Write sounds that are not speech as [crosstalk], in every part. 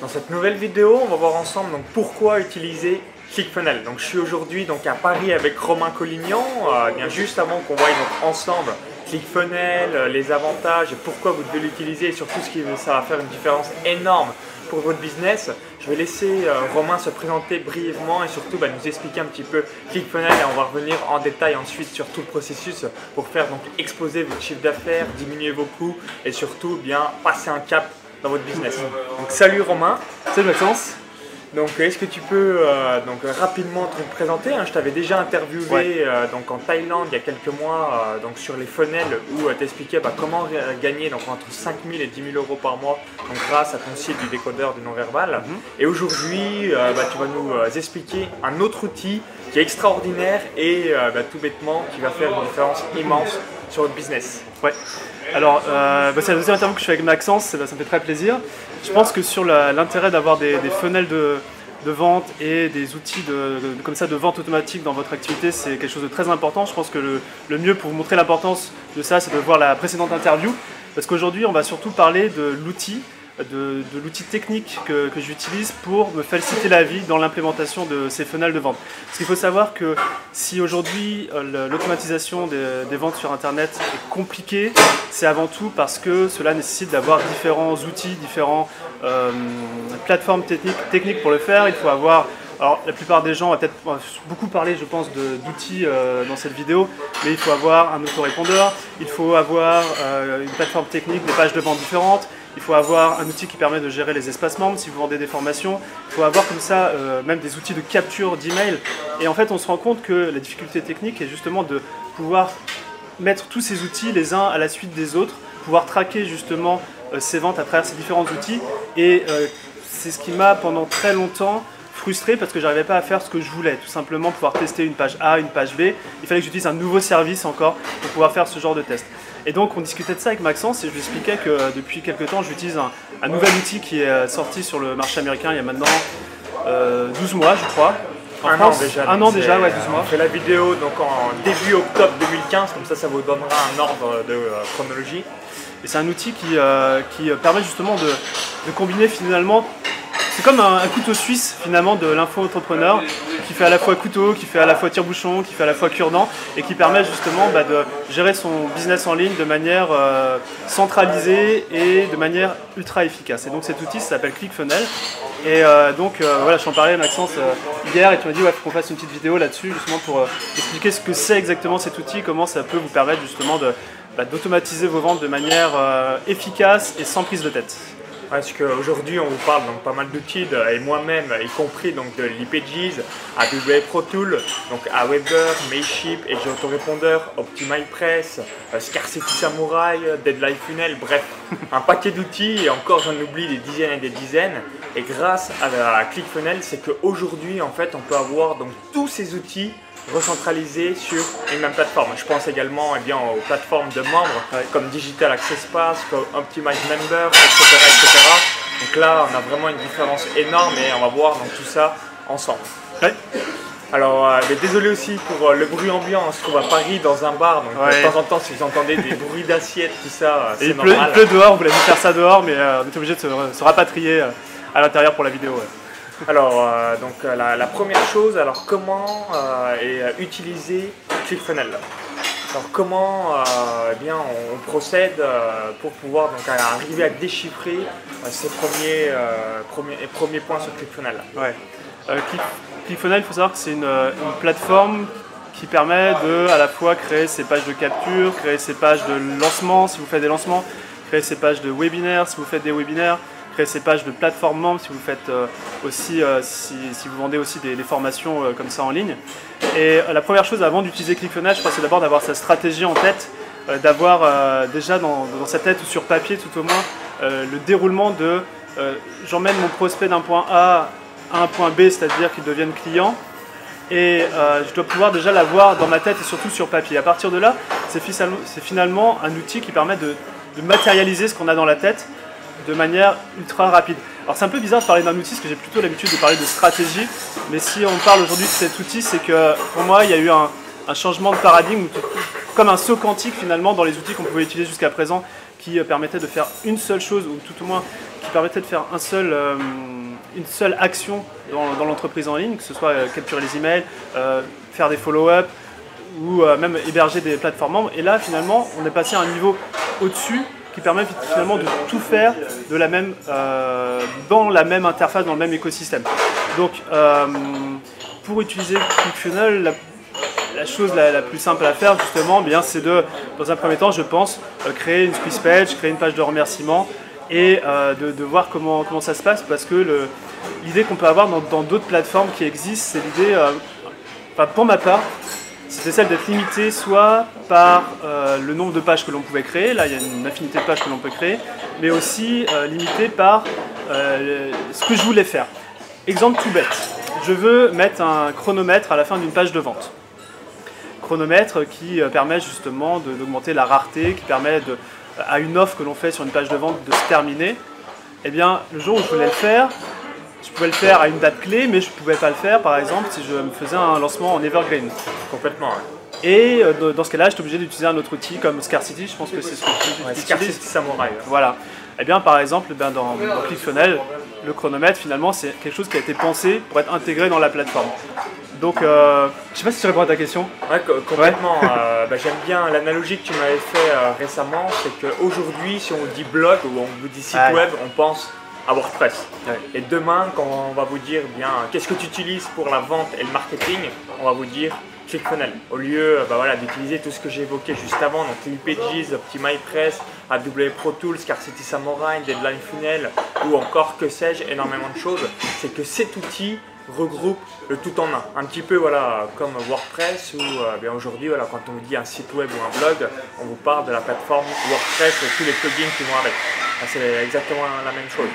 Dans cette nouvelle vidéo, on va voir ensemble donc, pourquoi utiliser ClickFunnels. Donc, je suis aujourd'hui à Paris avec Romain Collignon. Euh, bien juste avant qu'on voie donc, ensemble ClickFunnels, euh, les avantages pourquoi vous devez l'utiliser et surtout ce qui ça va faire une différence énorme pour votre business. Je vais laisser euh, Romain se présenter brièvement et surtout bah, nous expliquer un petit peu ClickFunnels et on va revenir en détail ensuite sur tout le processus pour faire donc exploser votre chiffre d'affaires, diminuer vos coûts et surtout bien passer un cap dans votre business. Donc salut Romain. Salut Maxence. Donc est-ce que tu peux euh, donc rapidement te présenter hein? Je t'avais déjà interviewé euh, donc en Thaïlande il y a quelques mois euh, donc sur les funnels où tu expliquais bah, comment gagner donc entre 5 000 et 10 000 euros par mois donc grâce à ton site du décodeur du non-verbal. Mhm. Et aujourd'hui bah, tu vas nous expliquer un autre outil qui est extraordinaire et bah, tout bêtement qui va faire une différence immense sur votre business. Ouais. Alors, euh, bah, c'est la deuxième interview que je fais avec Maxence, ça, me fait très plaisir. Je pense que sur l'intérêt d'avoir des, funnels de, vente et des outils de, comme ça de vente automatique dans votre activité, c'est quelque chose de très important. Je pense que le, mieux pour vous montrer l'importance de ça, c'est de voir la précédente interview. Parce qu'aujourd'hui, on va surtout parler de l'outil de, l'outil technique que, j'utilise pour me faciliter la vie dans l'implémentation de ces funnels de vente. Parce qu'il faut savoir que si aujourd'hui euh, l'automatisation des, ventes sur Internet est compliquée, c'est avant tout parce que cela nécessite d'avoir différents outils, différentes euh, plateformes techniques, pour le faire. Il faut avoir alors, la plupart des gens vont peut-être beaucoup parler, je pense, d'outils euh, dans cette vidéo, mais il faut avoir un autorépondeur, il faut avoir une plateforme technique, des pages de vente différentes, il faut avoir un outil qui permet de gérer les espaces membres si vous vendez des formations. Il faut avoir comme ça euh, même des outils de capture d'email. Et en fait, on se rend compte que la difficulté technique est justement de pouvoir mettre tous ces outils les uns à la suite des autres, pouvoir traquer justement euh, ces ventes à travers ces différents outils. Et euh, c'est ce qui m'a pendant très longtemps frustré parce que j'arrivais pas à faire ce que je voulais, tout simplement pouvoir tester une page A, une page B. Il fallait que j'utilise un nouveau service encore pour pouvoir faire ce genre de test. Et donc on discutait de ça avec Maxence et je lui expliquais que euh, depuis quelques temps j'utilise un, nouvel outil qui est euh, sorti sur le marché américain il y a maintenant 12 euh, mois je crois. un an déjà. Un an déjà, ouais, 12 mois. On fait la vidéo donc en début octobre 2015, comme ça ça vous donnera un ordre de chronologie. Et c'est un outil qui, qui permet justement de, de combiner finalement c'est comme un, couteau suisse finalement de l'info-entrepreneur qui fait à la fois couteau, qui fait à la fois tire-bouchon, qui fait à la fois cure-dent et qui permet justement bah, de gérer son business en ligne de manière euh, centralisée et de manière ultra efficace. Et donc cet outil s'appelle ClickFunnels. Et euh, donc euh, voilà, je t'en parlais Maxence hier et tu m'as dit ouais, faut qu'on fasse une petite vidéo là-dessus justement pour expliquer ce que c'est exactement cet outil, comment ça peut vous permettre justement bah, d'automatiser vos ventes de manière efficace et sans prise de tête. Parce qu'aujourd'hui, on vous parle donc pas mal d'outils, et moi-même, y compris donc de l'IPGs, AWS Pro Tool, donc Aweber, Mailchimp, et Autorépondeur, OptimizePress, euh, Scarcity Samurai, Deadline Funnel, bref, [laughs] un paquet d'outils, et encore j'en oublie des dizaines et des dizaines. Et grâce à, à ClickFunnels, c'est qu'aujourd'hui, en fait, on peut avoir donc tous ces outils recentralisé sur une même plateforme. Je pense également eh bien, aux plateformes de membres comme Digital Access Pass, comme Optimize Member, etc., etc. Donc là, on a vraiment une différence énorme et on va voir donc, tout ça ensemble. Alors, euh, désolé aussi pour euh, le bruit ambiant, on se trouve à Paris dans un bar, donc de temps en temps, si vous entendez des bruits d'assiettes, tout ça, euh, c'est normal. il pleut dehors, vous voulez faire ça dehors, mais on est obligé de se, rapatrier à l'intérieur pour la vidéo. Alors, euh, donc euh, la, première chose, alors comment euh, utiliser ClickFunnels alors comment eh on, procède pour pouvoir donc, arriver à déchiffrer ces premiers, premiers, premiers, points sur ClickFunnels ouais. ClickFunnels, il faut savoir que c'est une, plateforme qui permet de à la fois créer ses pages de capture, créer ses pages de lancement si vous faites des lancements, créer ses pages de webinaires si vous faites des webinaires, créer ces pages de plateforme membres si vous faites euh, aussi, euh, si, vous vendez aussi des, formations euh, comme ça en ligne. Et la première chose avant d'utiliser ClickFunnels, je crois, c'est d'abord d'avoir sa stratégie en tête, d'avoir déjà dans, sa tête ou sur papier tout au moins le déroulement de j'emmène mon prospect d'un point A à un point B, c'est-à-dire qu'il devienne client, et je dois pouvoir déjà l'avoir dans ma tête et surtout sur papier. À partir de là, c'est finalement un outil qui permet de matérialiser ce qu'on a dans la tête de manière ultra rapide. Alors c'est un peu bizarre de parler d'un outil parce que j'ai plutôt l'habitude de parler de stratégie, mais si on parle aujourd'hui de cet outil, c'est que pour moi il y a eu un, changement de paradigme, comme un saut quantique finalement dans les outils qu'on pouvait utiliser jusqu'à présent, qui euh, permettait de faire une seule chose, ou tout au moins qui permettrait de faire un seul, euh, une seule action dans, l'entreprise en ligne, que ce soit euh, capturer les emails, faire des follow-up ou même héberger des plateformes membres. Et là, finalement, on est passé à un niveau au-dessus permet finalement de tout faire de la même, euh, dans la même interface, dans le même écosystème. Donc, euh, pour utiliser ClickFunnels, la, chose la, plus simple à faire, justement, eh bien, c'est de, dans un premier temps, je pense, euh, créer une squeeze page, créer une page de remerciement et de, voir comment, comment ça se passe parce que l'idée qu'on peut avoir dans d'autres plateformes qui existent, c'est l'idée, pour ma part, c'était celle d'être limité soit par euh, le nombre de pages que l'on pouvait créer, là il y a une infinité de pages que l'on peut créer, mais aussi euh, limité par euh, ce que je voulais faire. Exemple tout bête, je veux mettre un chronomètre à la fin d'une page de vente. Chronomètre qui euh, permet justement d'augmenter la rareté, qui permet de, à une offre que l'on fait sur une page de vente de se terminer. Eh bien, le jour où je voulais le faire, je pouvais le faire à une date clé, mais je ne pouvais pas le faire, par exemple, si je me faisais un lancement en Evergreen. Complètement. ouais. Et euh, dans- ce cas-là, j'étais obligé d'utiliser un autre outil comme Scarcity, je pense que c'est ce que tu Ouais. Scarcity Samurai. Voilà. Eh bien, par exemple, ben, dans, dans ClickFunnels, le chronomètre, finalement, c'est quelque chose qui a été pensé pour être intégré dans la plateforme. Donc, euh, je sais pas si tu réponds à ta question. Ouais, co- complètement. Euh, bah, J'aime bien l'analogie que tu m'avais fait euh, récemment, c'est qu'aujourd'hui, si on dit blog ou on vous dit site Ouais. web, on pense à WordPress. Ouais. Et demain, quand on va vous dire, bien, qu'est-ce que tu utilises pour la vente et le marketing, on va vous dire ClickFunnels. Au lieu bah, voilà, d'utiliser tout ce que j'ai évoqué juste avant, donc Leadpages, OptimizePress, AW Pro Tools, Scarcity Samurai, Deadline Funnel ou encore que sais-je, énormément de choses, c'est que cet outil regroupe le tout en un. Un petit peu voilà, comme WordPress ou euh, bien aujourd'hui voilà, quand on vous dit un site web ou un blog, on vous parle de la plateforme WordPress et tous les plugins qui vont avec. Ah, C'est exactement la même chose.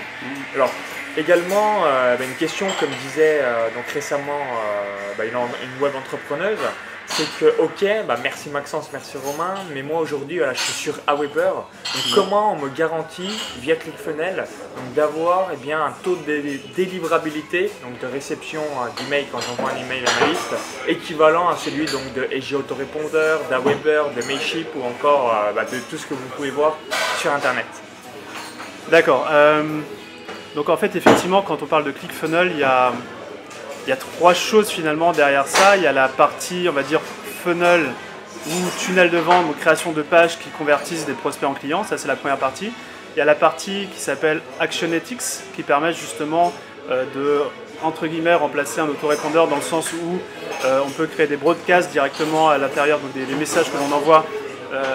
Alors également euh, bah, une question comme disait euh, donc récemment euh, bah, une, web entrepreneuse, c'est que ok, bah, merci Maxence, merci Romain, mais moi aujourd'hui je suis sur Aweber, comment on me garantit via ClickFunnels d'avoir eh un taux de dé- délivrabilité, donc de réception euh, d'email quand j'envoie un email à ma liste, équivalent à celui donc de SG Autorépondeur, d'Aweber, de Mailchimp ou encore de tout ce que vous pouvez voir sur internet? D'accord. euh, donc, en fait, effectivement, quand on parle de ClickFunnels, il y a, il y a trois choses finalement derrière ça. Il y a la partie, on va dire, funnel ou tunnel de vente, donc création de pages qui convertissent des prospects en clients. Ça, c'est la première partie. Il y a la partie qui s'appelle Actionetics, qui permet justement euh, de, entre guillemets, remplacer un autorépondeur dans le sens où euh, on peut créer des broadcasts directement à l'intérieur, donc des, messages que l'on envoie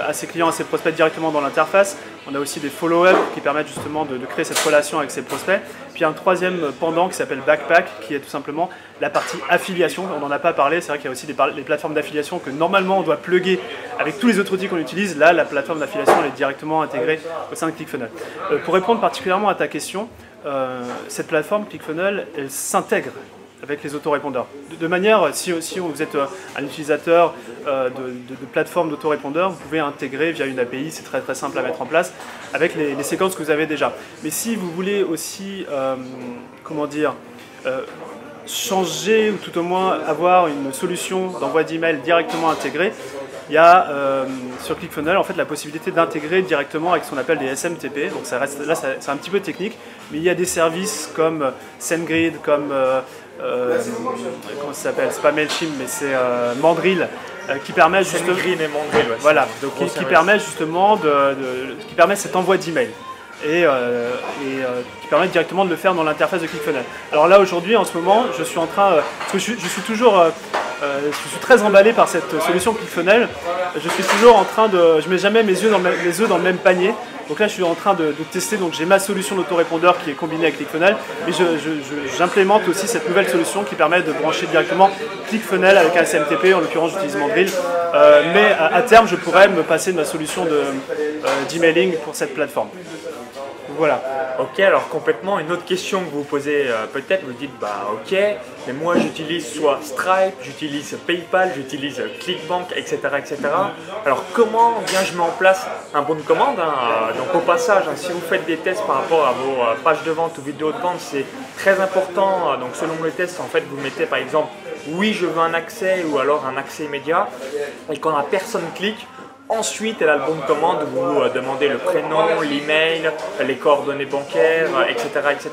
à ses clients, à ses prospects directement dans l'interface. On a aussi des follow-up qui permettent justement de, créer cette relation avec ses prospects. Puis un troisième pendant qui s'appelle Backpack, qui est tout simplement la partie affiliation. On n'en a pas parlé, c'est vrai qu'il y a aussi des, plateformes d'affiliation que normalement on doit plugger avec tous les autres outils qu'on utilise. Là, la plateforme d'affiliation est directement intégrée au sein de ClickFunnels. Euh, pour répondre particulièrement à ta question, euh, cette plateforme ClickFunnels, elle s'intègre avec les autorépondeurs. De, de manière, si, si vous êtes euh, un utilisateur euh, de, de, de plateforme d'autorépondeurs, vous pouvez intégrer via une API, c'est très très simple à mettre en place, avec les, séquences que vous avez déjà. Mais si vous voulez aussi, euh, comment dire, changer ou tout au moins avoir une solution d'envoi d'email directement intégrée, il y a sur ClickFunnels en fait la possibilité d'intégrer directement avec ce qu'on appelle des SMTP. Donc ça reste là c'est un petit peu technique, mais il y a des services comme SendGrid, comme euh, comment ça s'appelle? C'est pas Mailchimp, mais c'est euh, Mandrill euh, qui permet justement Green et Mandrill, ouais, voilà, deux qui, qui permet justement de, de- qui permet cet envoi d'email et, euh, et euh, qui permet directement de le faire dans l'interface de ClickFunnels. Alors là aujourd'hui, en ce moment, je suis en train, euh, parce que je, suis- je suis toujours, euh, euh, je suis très emballé par cette solution ClickFunnels. Je suis toujours en train de, je mets jamais mes yeux dans le même- les œufs dans le même panier. Donc là, je suis en train de, tester. Donc j'ai ma solution d'autorépondeur qui est combinée avec ClickFunnels, mais j'implémente aussi cette nouvelle solution qui permet de brancher directement ClickFunnels avec un SMTP. En l'occurrence, j'utilise Mandrill. Euh, mais à, terme, je pourrais me passer de ma solution euh, d'emailing pour cette plateforme. Voilà. Ok, alors complètement, une autre question que vous posez euh, peut-être, vous dites bah ok, mais moi j'utilise soit Stripe, j'utilise PayPal, j'utilise Clickbank, etc. etc. Alors comment bien je mets en place un bon de commande hein, euh, Donc au passage, hein, si vous faites des tests par rapport à vos euh, pages de vente ou vidéos de vente, c'est très important. donc selon le test, en fait, vous mettez par exemple oui je veux un accès ou alors un accès immédiat, et quand la personne clique, Ensuite, elle a le bon de commande où vous demandez le prénom, l'email, les coordonnées bancaires, etc. etc.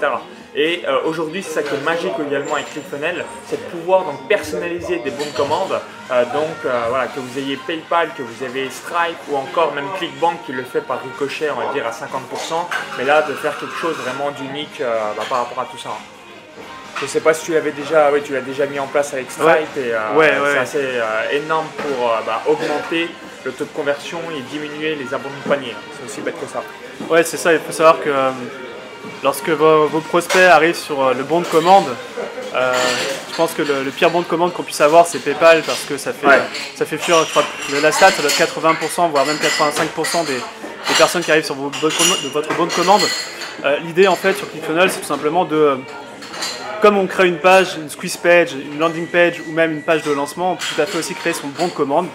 Et aujourd'hui, c'est ça qui est magique également avec ClickFunnels, c'est de pouvoir donc personnaliser des bons de commande. donc voilà, que vous ayez PayPal, que vous avez Stripe ou encore même ClickBank qui le fait par ricochet, on va dire à 50%. Mais là, de faire quelque chose vraiment d'unique bah, par rapport à tout ça. Je sais pas si tu l'avais déjà, tu l'as déjà mis en place avec Stripe et euh, c'est assez euh, énorme pour euh, bah, augmenter le taux de conversion et diminuer les abandons de panier. C'est aussi bête que ça. Ouais, c'est ça. Il faut savoir que lorsque vos, prospects arrivent sur le bon de commande, je pense que le, pire bon de commande qu'on puisse avoir, c'est PayPal parce que ça fait, ça fait fuir, je crois, la stat, ça doit être 80%, voire même 85% des, personnes qui arrivent sur votre bon de commande. L'idée en fait sur ClickFunnels, c'est tout simplement de comme on crée une page, une squeeze page, une landing page ou même une page de lancement, on peut tout à fait aussi créer son bon de commande.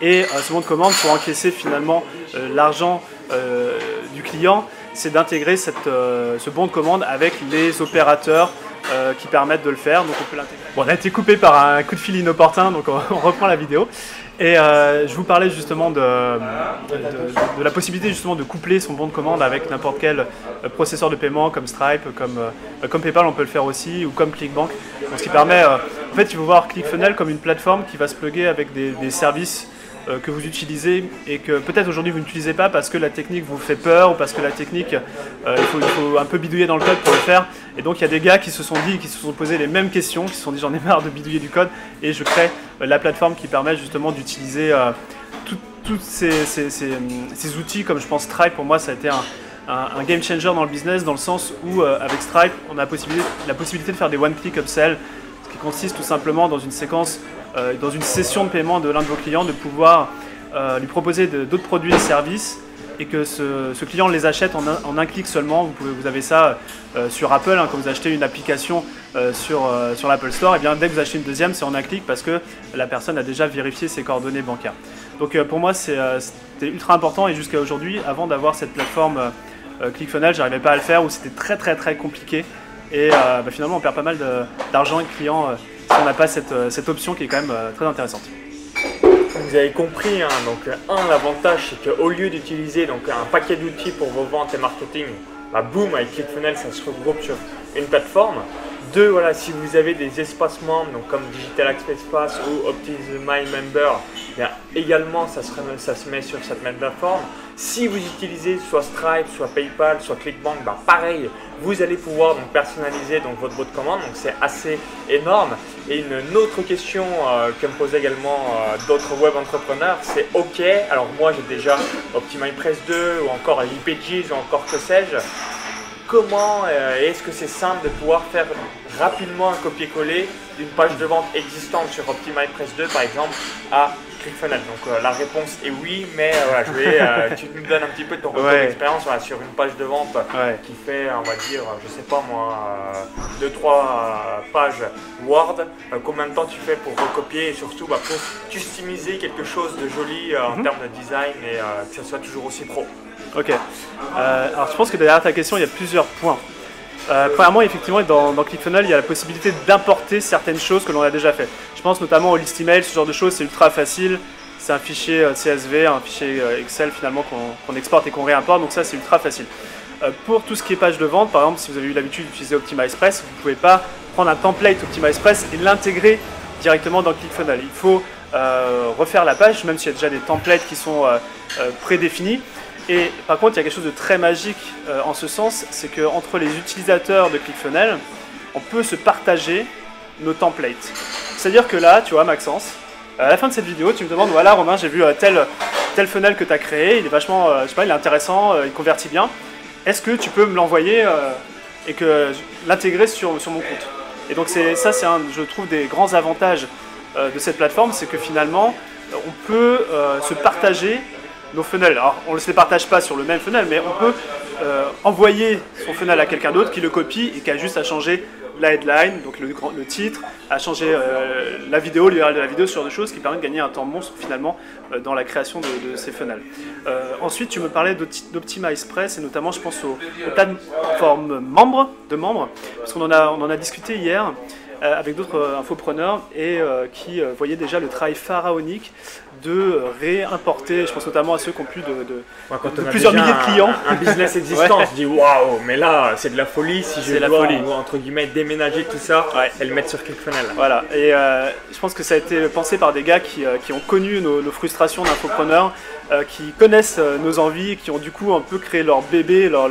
Et euh, ce bon de commande, pour encaisser finalement euh, l'argent euh, du client, c'est d'intégrer ce bon de commande avec les opérateurs qui permettent de le faire. Donc on peut l'intégrer. Bon, on a été coupé par un coup de fil inopportun, donc on [laughs] reprend la vidéo. Et euh, je vous parlais justement de, de, la possibilité justement de coupler son bon de commande avec n'importe quel euh, processeur de paiement comme Stripe, comme, euh, comme PayPal on peut le faire aussi, ou comme ClickBank. ce qui permet, en fait il faut voir ClickFunnels comme une plateforme qui va se plugger avec des, services euh, que vous utilisez et que peut-être aujourd'hui vous n'utilisez pas parce que la technique vous fait peur ou parce que la technique, euh, il, faut, un peu bidouiller dans le code pour le faire. Et donc il y a des gars qui se sont dit, qui se sont posés les mêmes questions, qui se sont dit j'en ai marre de bidouiller du code et je crée euh, la plateforme qui permet justement d'utiliser tous ces, outils comme je pense Stripe pour moi ça a été un, game changer dans le business dans le sens où avec Stripe on a la possibilité, la possibilité de faire des one-click upsell qui consiste tout simplement dans une séquence euh, dans une session de paiement de l'un de vos clients, de pouvoir euh, lui proposer d'autres produits et services et que ce, client les achète en un, clic seulement. Vous, avez ça euh, sur Apple, hein, quand vous achetez une application sur, sur l'Apple Store, et bien dès que vous achetez une deuxième, c'est en un clic parce que la personne a déjà vérifié ses coordonnées bancaires. Donc pour moi, c'était ultra important et jusqu'à aujourd'hui, avant d'avoir cette plateforme ClickFunnels, j'arrivais pas à le faire ou c'était très très très compliqué. Et bah, finalement, on perd pas mal d'argent et de clients on n'a pas euh, cette, option qui est quand même euh, très intéressante. Vous avez compris, hein, donc un, l'avantage c'est qu'au lieu d'utiliser donc un paquet d'outils pour vos ventes et marketing, bah, boum, avec ClickFunnels, ça se regroupe sur une plateforme. Deux, voilà, si vous avez des espaces membres, donc comme Digital Access Pass ou Optimize My Member, bien, également ça se, met sur cette même plateforme. Si vous utilisez soit Stripe, soit PayPal, soit ClickBank, bah, pareil, vous allez pouvoir donc, personnaliser donc, votre boîte de commande, donc c'est assez énorme. Et une autre question euh, que me posent également euh, d'autres web entrepreneurs, c'est OK, alors moi j'ai déjà OptimizePress 2 ou encore l'IPGs ou encore que sais-je, comment euh, est-ce que c'est simple de pouvoir faire rapidement un copier-coller d'une page de vente existante sur OptimizePress 2 par exemple à ClickFunnels? Donc euh, la réponse est oui, mais euh, voilà, je vais, [laughs] tu nous donnes un petit peu de ton retour d'expérience sur une page de vente qui fait, on va dire, je sais pas moi, 2-3 pages Word. combien de temps tu fais pour recopier? Et surtout bah, pour customiser quelque chose de joli en mhm. termes de design et que ça soit toujours aussi pro Ok. Euh, alors je pense que derrière ta question, il y a plusieurs points. Euh, premièrement, effectivement, dans, dans, ClickFunnels, il y a la possibilité d'importer certaines choses que l'on a déjà fait. Je pense notamment au list email, ce genre de choses, c'est ultra facile. C'est un fichier euh, CSV, un fichier Excel finalement qu'on exporte et qu'on réimporte, donc ça c'est ultra facile. pour tout ce qui est page de vente, par exemple, si vous avez eu l'habitude d'utiliser OptimizePress, vous ne pouvez pas prendre un template OptimizePress et l'intégrer directement dans ClickFunnels. Il faut refaire la page, même s'il y a déjà des templates qui sont prédéfinis. Et par contre, il y a quelque chose de très magique euh, en ce sens, c'est qu'entre les utilisateurs de ClickFunnels, on peut se partager nos templates. C'est-à-dire que là, tu vois, Maxence, à la fin de cette vidéo, tu me demandes, voilà Romain, j'ai vu euh, tel, tel funnel que tu as créé, il est vachement, euh, je sais pas, il est intéressant, il convertit bien. Est-ce que tu peux me l'envoyer et que l'intégrer sur, sur mon compte? Et donc c'est ça, c'est un, je trouve, des grands avantages de cette plateforme, c'est que finalement, on peut se partager nos funnels. Alors, on ne se les partage pas sur le même funnel, mais on peut euh, envoyer son funnel à quelqu'un d'autre qui le copie et qui a juste à changer la headline, donc le, titre, à changer euh, la vidéo, l'URL de la vidéo, ce genre choses qui permet de gagner un temps monstre finalement euh, dans la création de, ces funnels. ensuite, tu me parlais d'OptimizePress et notamment je pense aux, plateformes membres, de membres, parce qu'on en a discuté hier. Euh, avec d'autres infopreneurs et qui voyaient déjà le travail pharaonique de réimporter, je pense notamment à ceux qui ont plus de, plusieurs milliers de clients. Un, business [laughs] existant, je dis waouh, mais là c'est de la folie si je dois, la folie. entre guillemets déménager tout ça et le mettre sur ClickFunnels. Voilà, et je pense que ça a été pensé par des gars qui, ont connu nos, nos frustrations d'infopreneurs, qui connaissent nos envies, qui ont du coup un peu créé leur bébé, leur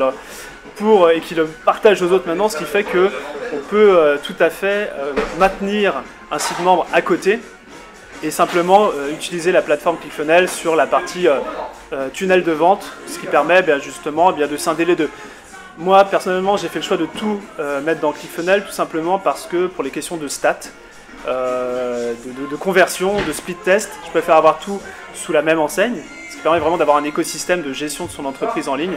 pour, et qui le partage aux autres maintenant, ce qui fait que on peut euh, tout à fait euh, maintenir un site membre à côté et simplement euh, utiliser la plateforme ClickFunnels sur la partie tunnel de vente, ce qui permet bien, justement bien, de scinder les deux. Moi, personnellement, j'ai fait le choix de tout mettre dans ClickFunnels, tout simplement parce que pour les questions de stats, de, de, conversion, de split test, je préfère avoir tout sous la même enseigne, permet vraiment d'avoir un écosystème de gestion de son entreprise en ligne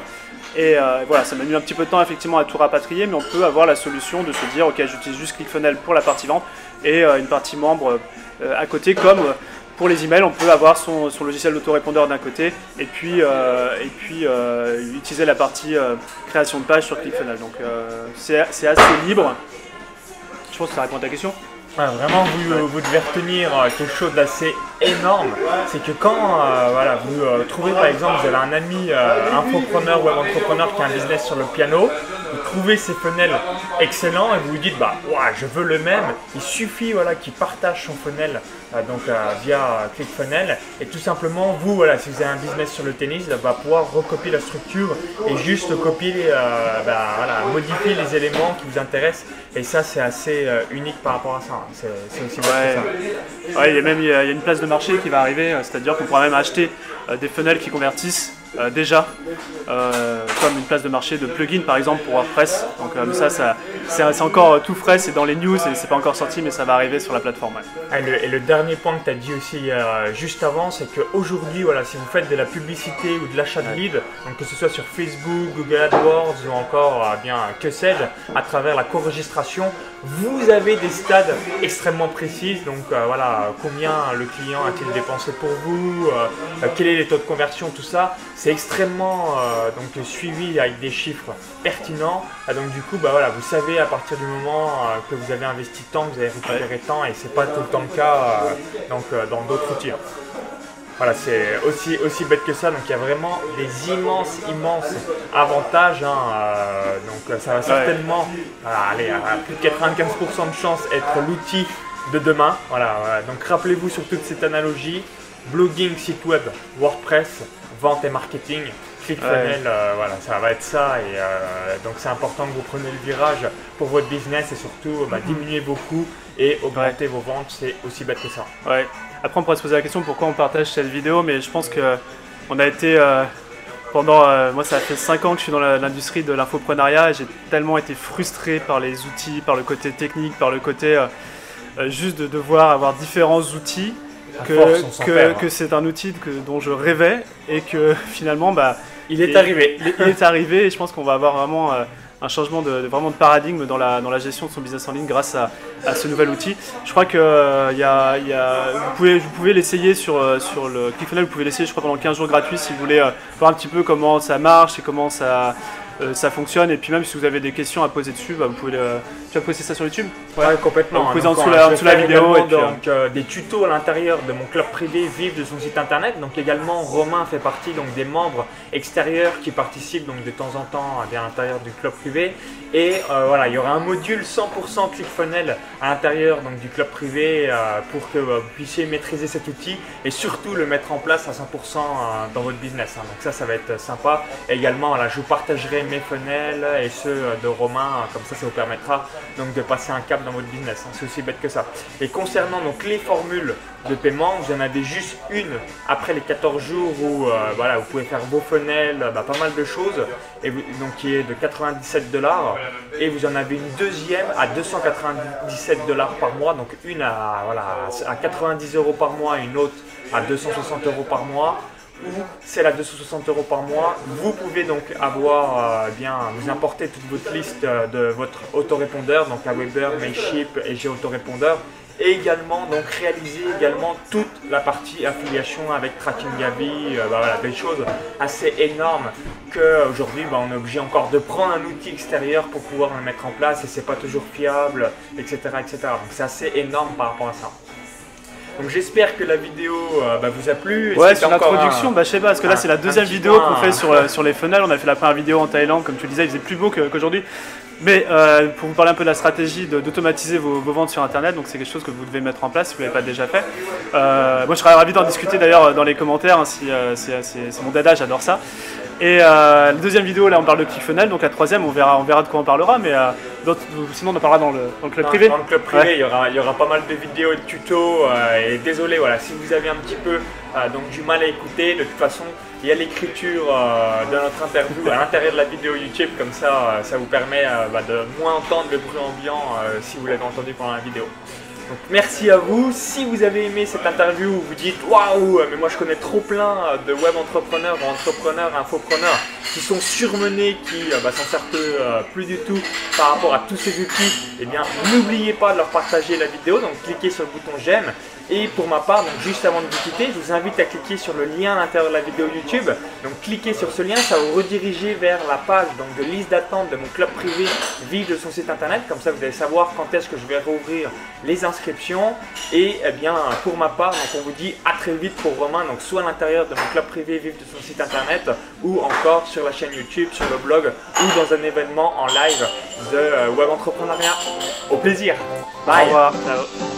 et euh, voilà, ça m'a mis un petit peu de temps effectivement à tout rapatrier, mais on peut avoir la solution de se dire ok, j'utilise juste ClickFunnels pour la partie vente et euh, une partie membre euh, à côté, comme pour les emails, on peut avoir son, logiciel d'autorépondeur d'un côté et puis, et puis utiliser la partie création de page sur ClickFunnels. Donc c'est assez libre. Je pense que ça répond à ta question vraiment, vous, vous, devez retenir euh, quelque chose d'assez énorme. C'est que quand euh, voilà, vous euh, trouvez, par exemple, vous avez un ami infopreneur ou entrepreneur qui a un business sur le piano, vous trouvez ces fenêtres excellents et vous vous dites, bah, je veux le même. Il suffit voilà, qu'il partage son funnel donc, via ClickFunnels et tout simplement, vous, voilà, si vous avez un business sur le tennis, il va pouvoir recopier la structure et juste copier, bah, voilà, modifier les éléments qui vous intéressent. Et ça, c'est assez unique par rapport à ça. C'est aussi ouais. il y a même il y a une place de marché qui va arriver, euh, c'est-à-dire qu'on pourra même acheter euh, des fenêtres qui convertissent euh, déjà, comme une place de marché de plugin par exemple pour WordPress. Donc ça, ça c'est encore tout frais, c'est dans les news et c'est pas encore sorti, mais ça va arriver sur la plateforme. Et, le, dernier point que tu as dit aussi juste avant, c'est qu'aujourd'hui, voilà, si vous faites de la publicité ou de l'achat de lead, donc que ce soit sur Facebook, Google AdWords ou encore bien que sais-je, à travers la co-registration, vous avez des stades extrêmement précises. Donc voilà, combien le client a-t-il dépensé pour vous, euh, quel est les taux de conversion, tout ça. C'est extrêmement euh, donc suivi avec des chiffres pertinents. Ah, donc du coup, bah voilà, vous savez à partir du moment euh, que vous avez investi que vous avez récupéré temps, et c'est pas tout le temps le cas donc dans d'autres outils. Hein. Voilà, c'est aussi, aussi bête que ça. Donc il y a vraiment des immenses, immenses avantages. Hein, donc ça va certainement, aller à plus de 95% de chance être l'outil de demain. Voilà, donc rappelez-vous sur toute cette analogie, blogging, site web, WordPress, vente et marketing, ClickFunnels, euh, voilà, ça va être ça. Et euh, donc c'est important que vous preniez le virage pour votre business et surtout bah, diminuer vos coûts et augmenter vos ventes. C'est aussi bête que ça. Ouais. Après, on pourrait se poser la question pourquoi on partage cette vidéo, mais je pense que on a été euh, pendant, moi ça fait 5 ans que je suis dans l'industrie de l'infoprenariat et j'ai tellement été frustré par les outils, par le côté technique, par le côté juste de devoir avoir différents outils, que, que, c'est un outil que, dont je rêvais et que [laughs] finalement, bah, il est arrivé. [laughs] Il, est arrivé et je pense qu'on va avoir vraiment euh, un changement de, vraiment de paradigme dans la, dans la gestion de son business en ligne grâce à, à ce nouvel outil. Je crois que euh, y a, y a, vous pouvez, vous pouvez l'essayer sur, sur le ClickFunnels, vous pouvez l'essayer je crois pendant 15 jours gratuits si vous voulez voir un petit peu comment ça marche et comment ça, euh, ça fonctionne. Et puis même si vous avez des questions à poser dessus, bah, vous pouvez tu vas poster ça sur YouTube Ouais, complètement. Vous pouvez en dessous la, la vidéo. Et donc, euh, des tutos à l'intérieur de mon club privé Vive de son site internet. Donc également, Romain fait partie donc, des membres extérieurs qui participent donc, de temps en temps à l'intérieur du club privé. Et euh, voilà, il y aura un module 100% ClickFunnels à l'intérieur donc, du club privé pour que vous puissiez maîtriser cet outil et surtout le mettre en place à 100% dans votre business. Hein. Donc ça, ça va être sympa. Et également, je vous partagerai mes funnels et ceux de Romain, comme ça ça vous permettra donc de passer un cap dans votre business, hein. c'est aussi bête que ça. Et concernant donc les formules de paiement, vous en avez juste une après les 14 jours où euh, voilà, vous pouvez faire vos funnels, bah, pas mal de choses, et donc qui est de 97 dollars, et vous en avez une deuxième à 297 dollars par mois, donc une à, voilà, à 90 euros par mois et une autre à 260 euros par mois ou c'est la 260 euros par mois. Vous pouvez donc avoir, euh, bien, vous importer toute votre liste euh, de votre autorépondeur, donc Aweber, Mailchimp et Autorépondeur. Et également donc réaliser également toute la partie affiliation avec Tracking Gavi, euh, bah voilà, des choses assez énormes qu'aujourd'hui bah, on est obligé encore de prendre un outil extérieur pour pouvoir le mettre en place et c'est pas toujours fiable, etc. etc. Donc c'est assez énorme par rapport à ça. Donc j'espère que la vidéo euh, bah, vous a plu. Ouais, sur l'introduction, un- bah je sais pas, parce que là un- c'est la deuxième vidéo qu'on fait hein. sur, euh, sur les funnels. On a fait la première vidéo en Thaïlande, comme tu le disais, il faisait plus beau qu'aujourd'hui. Mais euh, pour vous parler un peu de la stratégie d'automatiser vos, ventes sur Internet, donc c'est quelque chose que vous devez mettre en place si vous ne l'avez pas déjà fait. Euh, moi je serais ravi d'en discuter d'ailleurs dans les commentaires, hein, si, euh, c'est mon dada, j'adore ça. Et euh, la deuxième vidéo, là on parle de ClickFunnels, donc la troisième on verra, on verra de quoi on parlera, mais euh, sinon on en parlera dans le, dans le club Dans- privé. Dans le club privé, Ouais. il, y aura, il y aura pas mal de vidéos et de tutos. euh, et désolé, voilà, si vous avez un petit peu euh, donc, du mal à écouter, de toute façon, il y a l'écriture euh, de notre interview à l'intérieur de la vidéo YouTube, comme ça, ça vous permet bah, de moins entendre le bruit ambiant si vous l'avez entendu pendant la vidéo. Donc merci à vous. Si vous avez aimé cette interview, vous dites waouh, mais moi je connais trop plein de web entrepreneurs ou entrepreneurs, infopreneurs qui sont surmenés, qui euh, bah, s'en servent euh, plus du tout par rapport à tous ces outils. Eh bien, n'oubliez pas de leur partager la vidéo. Donc cliquez sur le bouton j'aime. Et pour ma part, donc juste avant de vous quitter, je vous invite à cliquer sur le lien à l'intérieur de la vidéo YouTube. Donc cliquez sur ce lien, ça va vous rediriger vers la page donc, de liste d'attente de mon club privé Vive de son site internet. Comme ça, vous allez savoir quand est-ce que je vais rouvrir les inscriptions. Et eh bien, pour ma part, donc, on vous dit à très vite pour Romain, donc soit à l'intérieur de mon club privé Vive de son site internet ou encore sur la chaîne YouTube, sur le blog ou dans un événement en live de euh, web entrepreneuriat. Au plaisir. Au Bye. revoir. Ciao.